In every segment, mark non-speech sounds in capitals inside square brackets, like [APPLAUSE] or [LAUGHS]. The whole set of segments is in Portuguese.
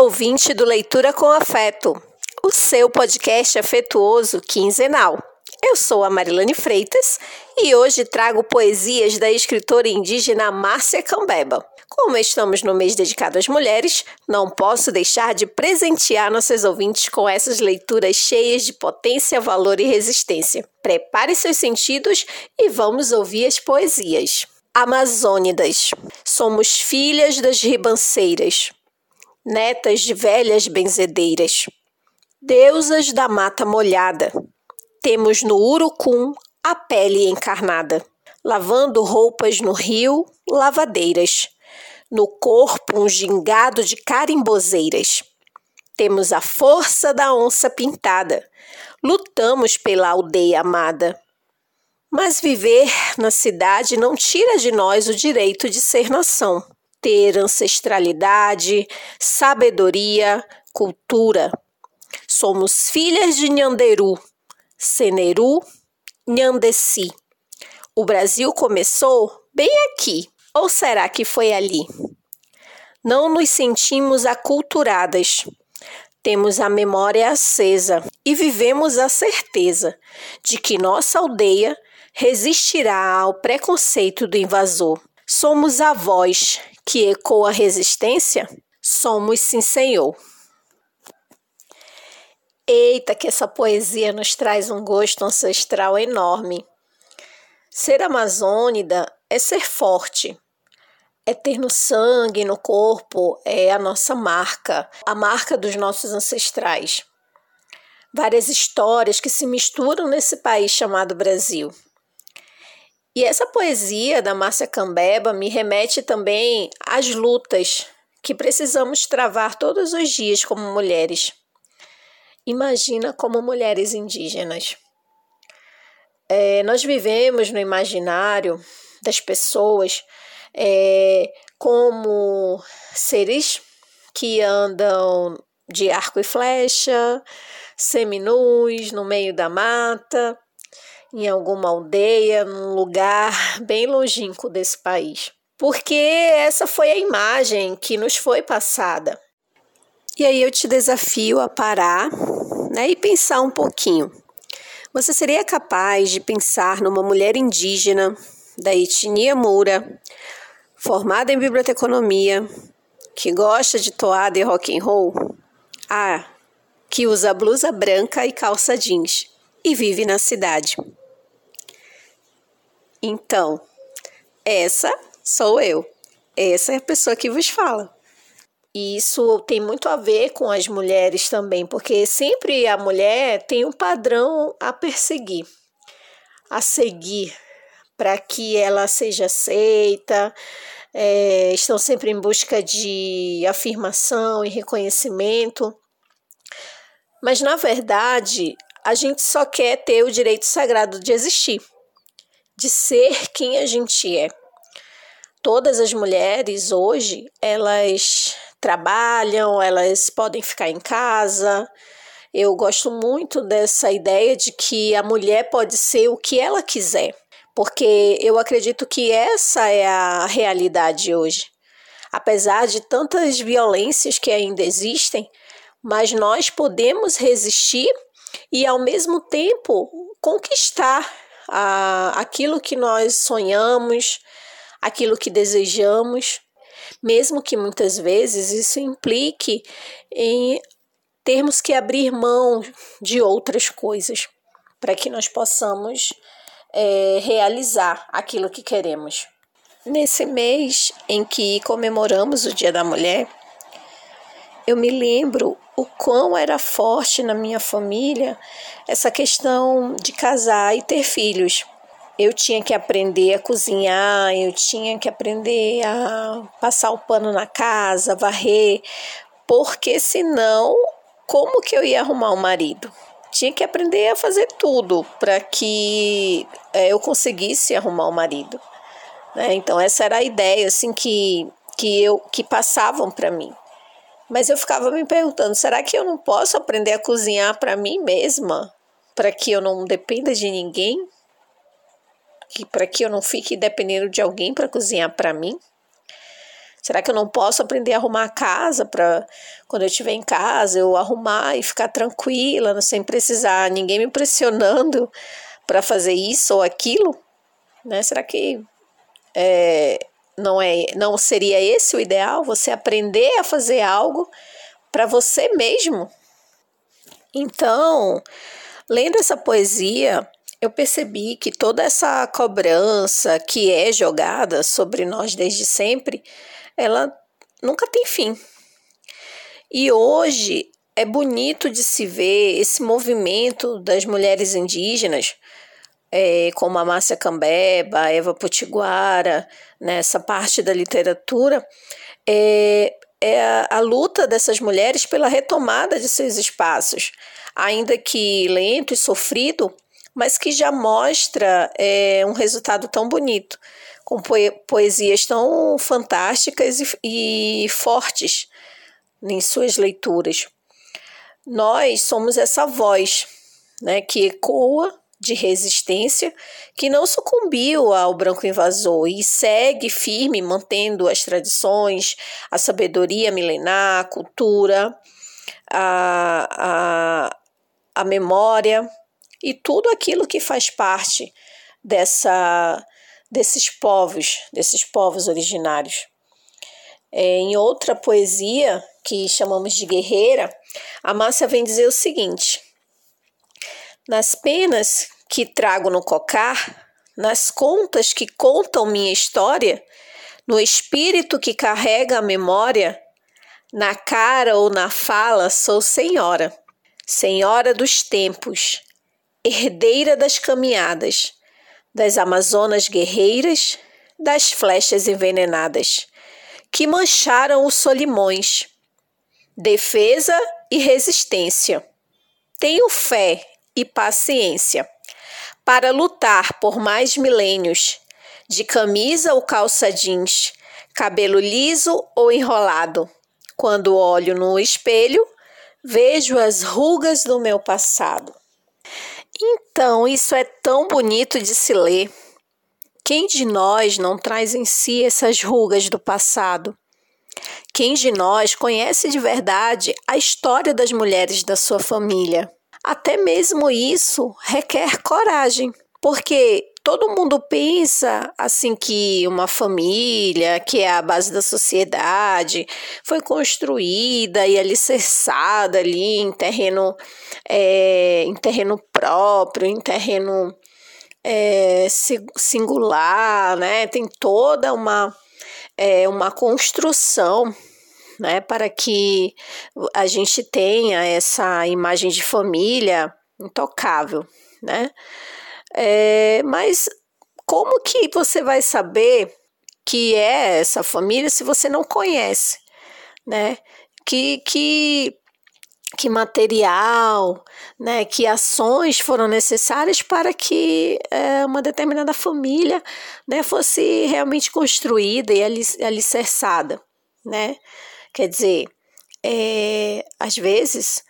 Olá, ouvinte do Leitura com Afeto, o seu podcast afetuoso quinzenal. Eu sou a Marilane Freitas e hoje trago poesias da escritora indígena Márcia Cambeba. Como estamos no mês dedicado às mulheres, não posso deixar de presentear nossos ouvintes com essas leituras cheias de potência, valor e resistência. Prepare seus sentidos e vamos ouvir as poesias. Amazônidas. Somos filhas das ribanceiras netas de velhas benzedeiras, deusas da mata molhada. Temos no urucum a pele encarnada, lavando roupas no rio, lavadeiras, no corpo um gingado de carimbozeiras. Temos a força da onça pintada, lutamos pela aldeia amada. Mas viver na cidade não tira de nós o direito de ser nação ter ancestralidade, sabedoria, cultura. Somos filhas de Nhanderu, Seneru, Nhandeci. O Brasil começou bem aqui, ou será que foi ali? Não nos sentimos aculturadas. Temos a memória acesa e vivemos a certeza de que nossa aldeia resistirá ao preconceito do invasor. Somos a voz que ecoa a resistência? Somos sim, Senhor. Eita, que essa poesia nos traz um gosto ancestral enorme. Ser amazônida é ser forte, é ter no sangue, no corpo, é a nossa marca, a marca dos nossos ancestrais. Várias histórias que se misturam nesse país chamado Brasil. E essa poesia da Márcia Cambeba me remete também às lutas que precisamos travar todos os dias como mulheres. Imagina como mulheres indígenas. É, nós vivemos no imaginário das pessoas é, como seres que andam de arco e flecha, seminus no meio da mata, em alguma aldeia, num lugar [LAUGHS] bem longínquo desse país. Porque essa foi a imagem que nos foi passada. E aí eu te desafio a parar né, e pensar um pouquinho. Você seria capaz de pensar numa mulher indígena da etnia Moura, formada em biblioteconomia, que gosta de toada e rock and roll? Ah, que usa blusa branca e calça jeans e vive na cidade. Então, essa sou eu. Essa é a pessoa que vos fala. E isso tem muito a ver com as mulheres também, porque sempre a mulher tem um padrão a perseguir, a seguir, para que ela seja aceita, é, estão sempre em busca de afirmação e reconhecimento. Mas, na verdade, a gente só quer ter o direito sagrado de existir de ser quem a gente é. Todas as mulheres hoje, elas trabalham, elas podem ficar em casa. Eu gosto muito dessa ideia de que a mulher pode ser o que ela quiser, porque eu acredito que essa é a realidade hoje. Apesar de tantas violências que ainda existem, mas nós podemos resistir e ao mesmo tempo conquistar a, aquilo que nós sonhamos, aquilo que desejamos, mesmo que muitas vezes isso implique em termos que abrir mão de outras coisas para que nós possamos é, realizar aquilo que queremos. Nesse mês em que comemoramos o Dia da Mulher, eu me lembro o quão era forte na minha família essa questão de casar e ter filhos. Eu tinha que aprender a cozinhar, eu tinha que aprender a passar o pano na casa, varrer, porque senão, como que eu ia arrumar um marido? Tinha que aprender a fazer tudo para que é, eu conseguisse arrumar um marido. Né? Então essa era a ideia assim que que eu que passavam para mim. Mas eu ficava me perguntando: será que eu não posso aprender a cozinhar para mim mesma? Para que eu não dependa de ninguém? Para que eu não fique dependendo de alguém para cozinhar para mim? Será que eu não posso aprender a arrumar a casa para quando eu estiver em casa eu arrumar e ficar tranquila, sem precisar ninguém me pressionando para fazer isso ou aquilo? Né? Será que é, não é não seria esse o ideal? Você aprender a fazer algo para você mesmo? Então, lendo essa poesia, eu percebi que toda essa cobrança que é jogada sobre nós desde sempre, ela nunca tem fim. E hoje é bonito de se ver esse movimento das mulheres indígenas, é, como a Márcia Cambeba, a Eva Potiguara, nessa né, parte da literatura, é, é a, a luta dessas mulheres pela retomada de seus espaços, ainda que lento e sofrido, mas que já mostra é, um resultado tão bonito, com poesias tão fantásticas e, e fortes em suas leituras. Nós somos essa voz né, que ecoa de resistência que não sucumbiu ao branco invasor e segue firme mantendo as tradições, a sabedoria milenar, a cultura, a, a, a memória e tudo aquilo que faz parte dessa, desses povos, desses povos originários. É, em outra poesia que chamamos de Guerreira, a Márcia vem dizer o seguinte: nas penas que trago no cocar, nas contas que contam minha história, no espírito que carrega a memória, na cara ou na fala sou senhora, senhora dos tempos, herdeira das caminhadas, das amazonas guerreiras, das flechas envenenadas, que mancharam os solimões, defesa e resistência. Tenho fé e paciência para lutar por mais milênios, de camisa ou calça jeans, cabelo liso ou enrolado. Quando olho no espelho, vejo as rugas do meu passado. Então, isso é tão bonito de se ler. Quem de nós não traz em si essas rugas do passado? Quem de nós conhece de verdade a história das mulheres da sua família? Até mesmo isso requer coragem, porque todo mundo pensa assim que uma família, que é a base da sociedade, foi construída e alicerçada ali em terreno, é, em terreno próprio, em terreno é, singular, né? Tem toda uma, é, uma construção né, para que a gente tenha essa imagem de família intocável, né? É, mas como que você vai saber que é essa família se você não conhece, né? Que, que, que material, né? Que ações foram necessárias para que é, uma determinada família, né, fosse realmente construída e alicerçada, né? Quer dizer, é, às vezes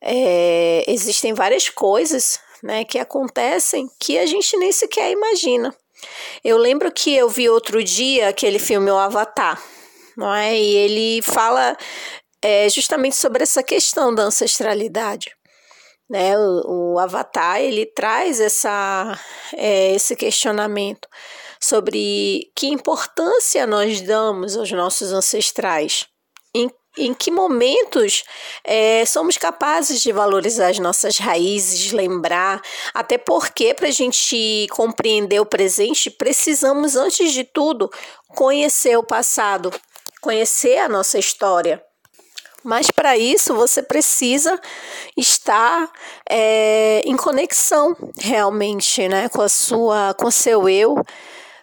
é, existem várias coisas né, que acontecem que a gente nem sequer imagina. Eu lembro que eu vi outro dia aquele filme O Avatar, não é? E ele fala é, justamente sobre essa questão da ancestralidade. Né? O, o Avatar ele traz essa, é, esse questionamento sobre que importância nós damos aos nossos ancestrais em, que momentos é, somos capazes de valorizar as nossas raízes, lembrar, até porque para a gente compreender o presente, precisamos, antes de tudo, conhecer o passado, conhecer a nossa história. Mas para isso você precisa estar é, em conexão realmente né, com a sua, com seu eu,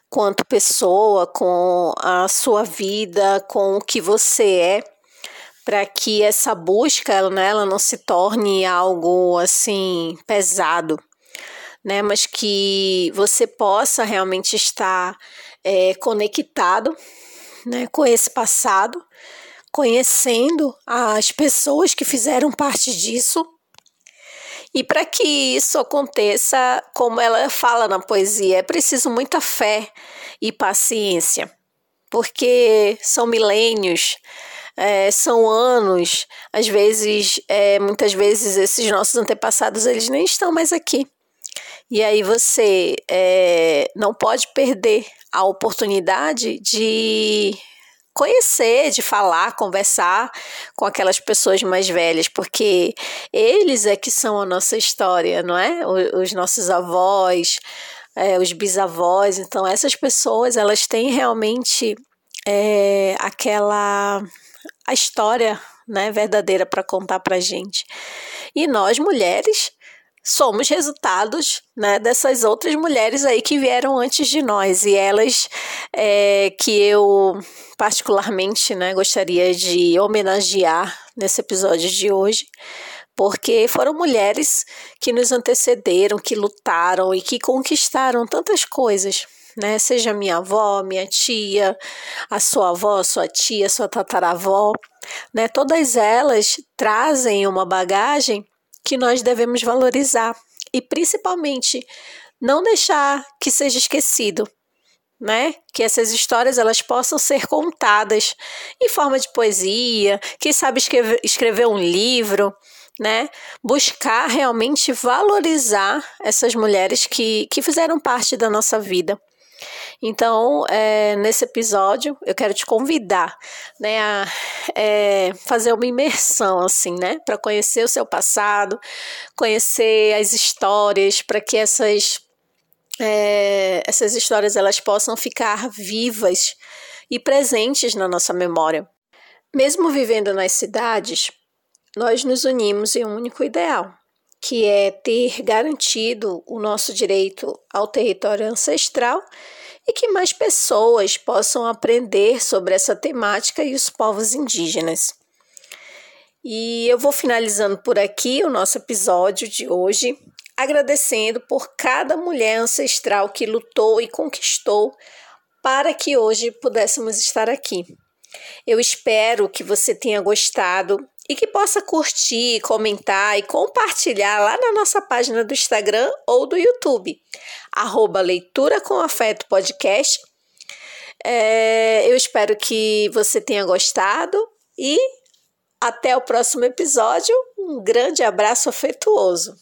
quanto pessoa, com a sua vida, com o que você é, para que essa busca né, ela não se torne algo assim pesado, né? Mas que você possa realmente estar é, conectado né, com esse passado, conhecendo as pessoas que fizeram parte disso e para que isso aconteça, como ela fala na poesia, é preciso muita fé e paciência. porque são milênios, é, são anos, às vezes, é, muitas vezes esses nossos antepassados eles nem estão mais aqui. E aí você é, não pode perder a oportunidade de conhecer, de falar, conversar com aquelas pessoas mais velhas, porque eles é que são a nossa história, não é? Os nossos avós, é, os bisavós. Então, essas pessoas, elas têm realmente é, aquela a história né, verdadeira para contar para gente. E nós, mulheres, somos resultados né, dessas outras mulheres aí que vieram antes de nós e elas é, que eu particularmente né, gostaria de homenagear nesse episódio de hoje porque foram mulheres que nos antecederam, que lutaram e que conquistaram tantas coisas. Né? Seja minha avó, minha tia, a sua avó, sua tia, sua tataravó, né? Todas elas trazem uma bagagem que nós devemos valorizar e principalmente não deixar que seja esquecido, né? Que essas histórias elas possam ser contadas em forma de poesia, quem sabe escrever, escrever um livro, né? Buscar realmente valorizar essas mulheres que, que fizeram parte da nossa vida. Então, é, nesse episódio, eu quero te convidar, né, a é, fazer uma imersão, assim, né, para conhecer o seu passado, conhecer as histórias, para que essas, é, essas histórias elas possam ficar vivas e presentes na nossa memória. Mesmo vivendo nas cidades, nós nos unimos em um único ideal, que é ter garantido o nosso direito ao território ancestral e que mais pessoas possam aprender sobre essa temática e os povos indígenas. E eu vou finalizando por aqui o nosso episódio de hoje, agradecendo por cada mulher ancestral que lutou e conquistou para que hoje pudéssemos estar aqui. Eu espero que você tenha gostado e que possa curtir, comentar e compartilhar lá na nossa página do Instagram ou do YouTube, arroba Leitura com Afeto Podcast. É, eu espero que você tenha gostado e até o próximo episódio. Um grande abraço afetuoso.